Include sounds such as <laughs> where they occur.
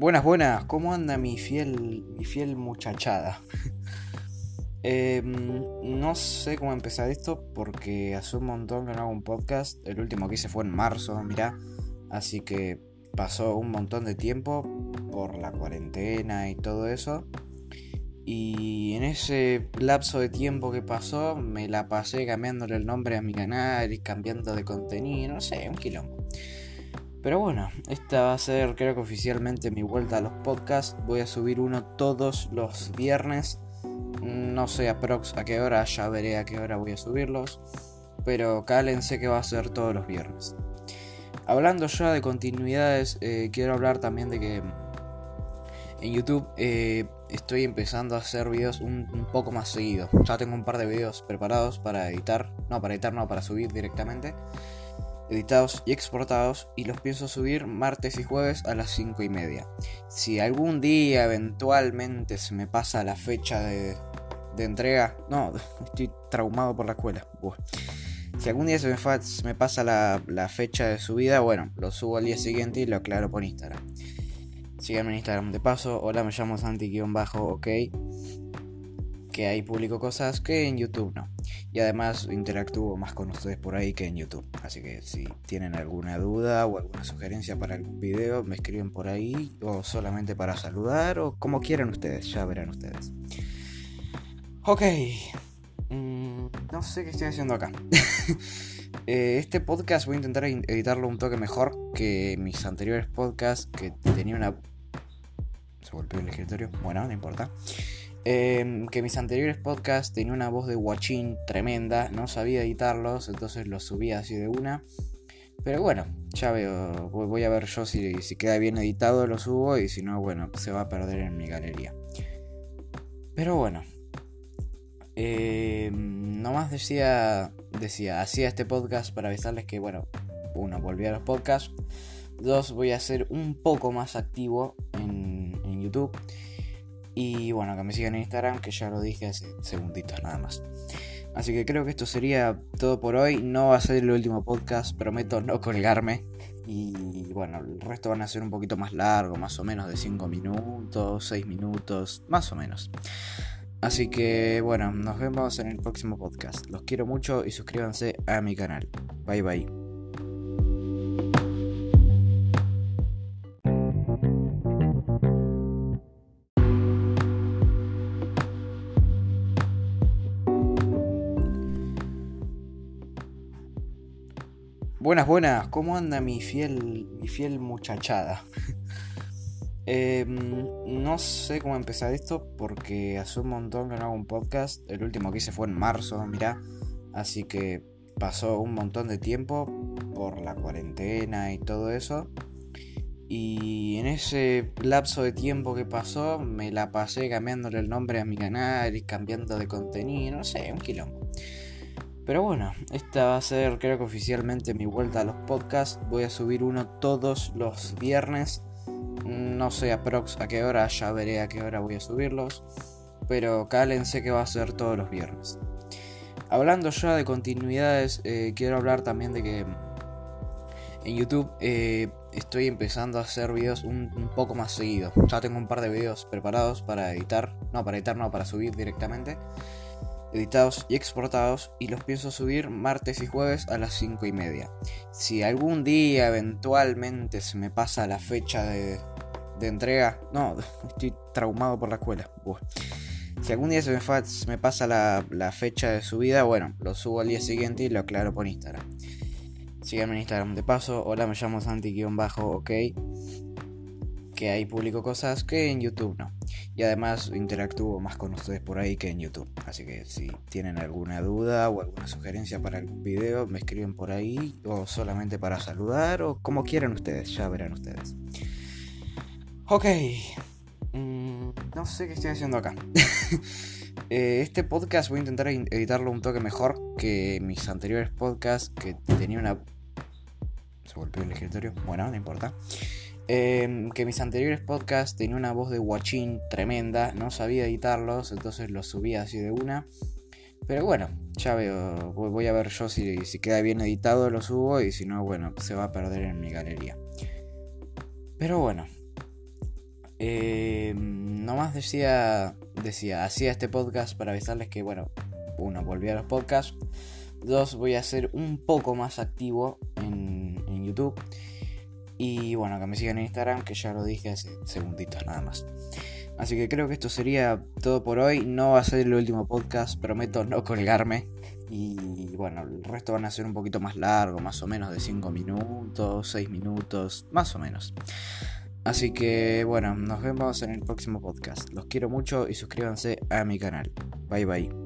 Buenas, buenas, ¿cómo anda mi fiel, mi fiel muchachada? <laughs> Em, no sé cómo empezar esto porque hace un montón que no hago un podcast. El último que hice fue en marzo, mirá. Así que pasó un montón de tiempo por la cuarentena y todo eso. Y en ese lapso de tiempo que pasó, me la pasé cambiándole el nombre a mi canal y cambiando de contenido, no sé, un quilombo. Pero bueno, esta va a ser creo que oficialmente mi vuelta a los podcasts. Voy a subir uno todos los viernes. No sé aprox a qué hora, ya veré a qué hora voy a subirlos. Pero cálense que va a ser todos los viernes. Hablando ya de continuidades, eh, quiero hablar también de que en YouTube eh, estoy empezando a hacer videos un, un, poco más seguido. Ya tengo un par de videos preparados para editar. No, para editar, no, para subir directamente editados y exportados y los pienso subir martes y jueves a las 5 y media. Si algún día eventualmente se me pasa la fecha de, entrega, no, <laughs> estoy traumado por la escuela. Si algún día se me, pasa la, la, fecha de subida, bueno, lo subo al día siguiente y lo aclaro por Instagram. Síganme en Instagram de paso, hola me llamo Santi-ok que ahí publico cosas que en YouTube no. Y además interactúo más con ustedes por ahí que en YouTube. Así que si tienen alguna duda o alguna sugerencia para algún video, me escriben por ahí o solamente para saludar o como quieran ustedes, ya verán ustedes. Ok. Mm, no sé qué estoy haciendo acá. <laughs> Eh, este podcast voy a intentar editarlo un toque mejor que mis anteriores podcasts que tenía una... Se golpeó el escritorio. Bueno, no importa. Em, que mis anteriores podcasts tenían una voz de guachín tremenda, no sabía editarlos, entonces los subía así de una. Pero bueno, ya veo, voy a ver yo si, queda bien editado, lo subo y si no, bueno, se va a perder en mi galería. Pero bueno, eh, nomás decía, decía, hacía este podcast para avisarles que, bueno, uno, volví a los podcasts, dos, voy a ser un poco más activo en YouTube. Y bueno, que me sigan en Instagram, que ya lo dije hace segunditos nada más. Así que creo que esto sería todo por hoy. No va a ser el último podcast, prometo no colgarme. Y bueno, el resto van a ser un poquito más largo, más o menos de 5 minutos, 6 minutos, más o menos. Así que bueno, nos vemos en el próximo podcast. Los quiero mucho y suscríbanse a mi canal. Bye bye. Buenas, buenas, ¿cómo anda mi fiel, mi fiel muchachada? <laughs> Em, no sé cómo empezar esto porque hace un montón que no hago un podcast. El último que hice fue en marzo, mirá. Así que pasó un montón de tiempo por la cuarentena y todo eso. Y en ese lapso de tiempo que pasó, me la pasé cambiándole el nombre a mi canal y cambiando de contenido, no sé, un quilombo. Pero bueno, esta va a ser creo que oficialmente mi vuelta a los podcasts. Voy a subir uno todos los viernes. No sé aprox a qué hora, ya veré a qué hora voy a subirlos. Pero cálense que va a ser todos los viernes. Hablando ya de continuidades, eh, quiero hablar también de que en YouTube eh, estoy empezando a hacer videos un, poco más seguido. Ya tengo un par de videos preparados para editar. No, para editar, no, para subir directamente editados y exportados y los pienso subir martes y jueves a las 5 y media. Si algún día eventualmente se me pasa la fecha de, entrega, no, <laughs> estoy traumado por la escuela. Si algún día se me, pasa la, la, fecha de subida, bueno, lo subo al día siguiente y lo aclaro por Instagram. Síganme en Instagram de paso, hola me llamo Santi-ok que ahí publico cosas que en YouTube no. Y además interactúo más con ustedes por ahí que en YouTube. Así que si tienen alguna duda o alguna sugerencia para algún video, me escriben por ahí o solamente para saludar o como quieran ustedes, ya verán ustedes. Ok. Mm, no sé qué estoy haciendo acá. <laughs> Eh, este podcast voy a intentar editarlo un toque mejor que mis anteriores podcasts que tenía una... Se golpeó el escritorio. Bueno, no importa. Em, que mis anteriores podcasts tenían una voz de guachín tremenda, no sabía editarlos, entonces los subía así de una. Pero bueno, ya veo, voy a ver yo si, si queda bien editado, lo subo y si no, bueno, se va a perder en mi galería. Pero bueno, Eh, nomás decía, decía, hacía este podcast para avisarles que, bueno, uno, volví a los podcasts. Dos, voy a ser un poco más activo en, en YouTube. Y bueno, que me sigan en Instagram, que ya lo dije hace segunditos nada más. Así que creo que esto sería todo por hoy. No va a ser el último podcast, prometo no colgarme. Y bueno, el resto van a ser un poquito más largo, más o menos de 5 minutos, 6 minutos, más o menos. Así que bueno, nos vemos en el próximo podcast. Los quiero mucho y suscríbanse a mi canal. Bye bye.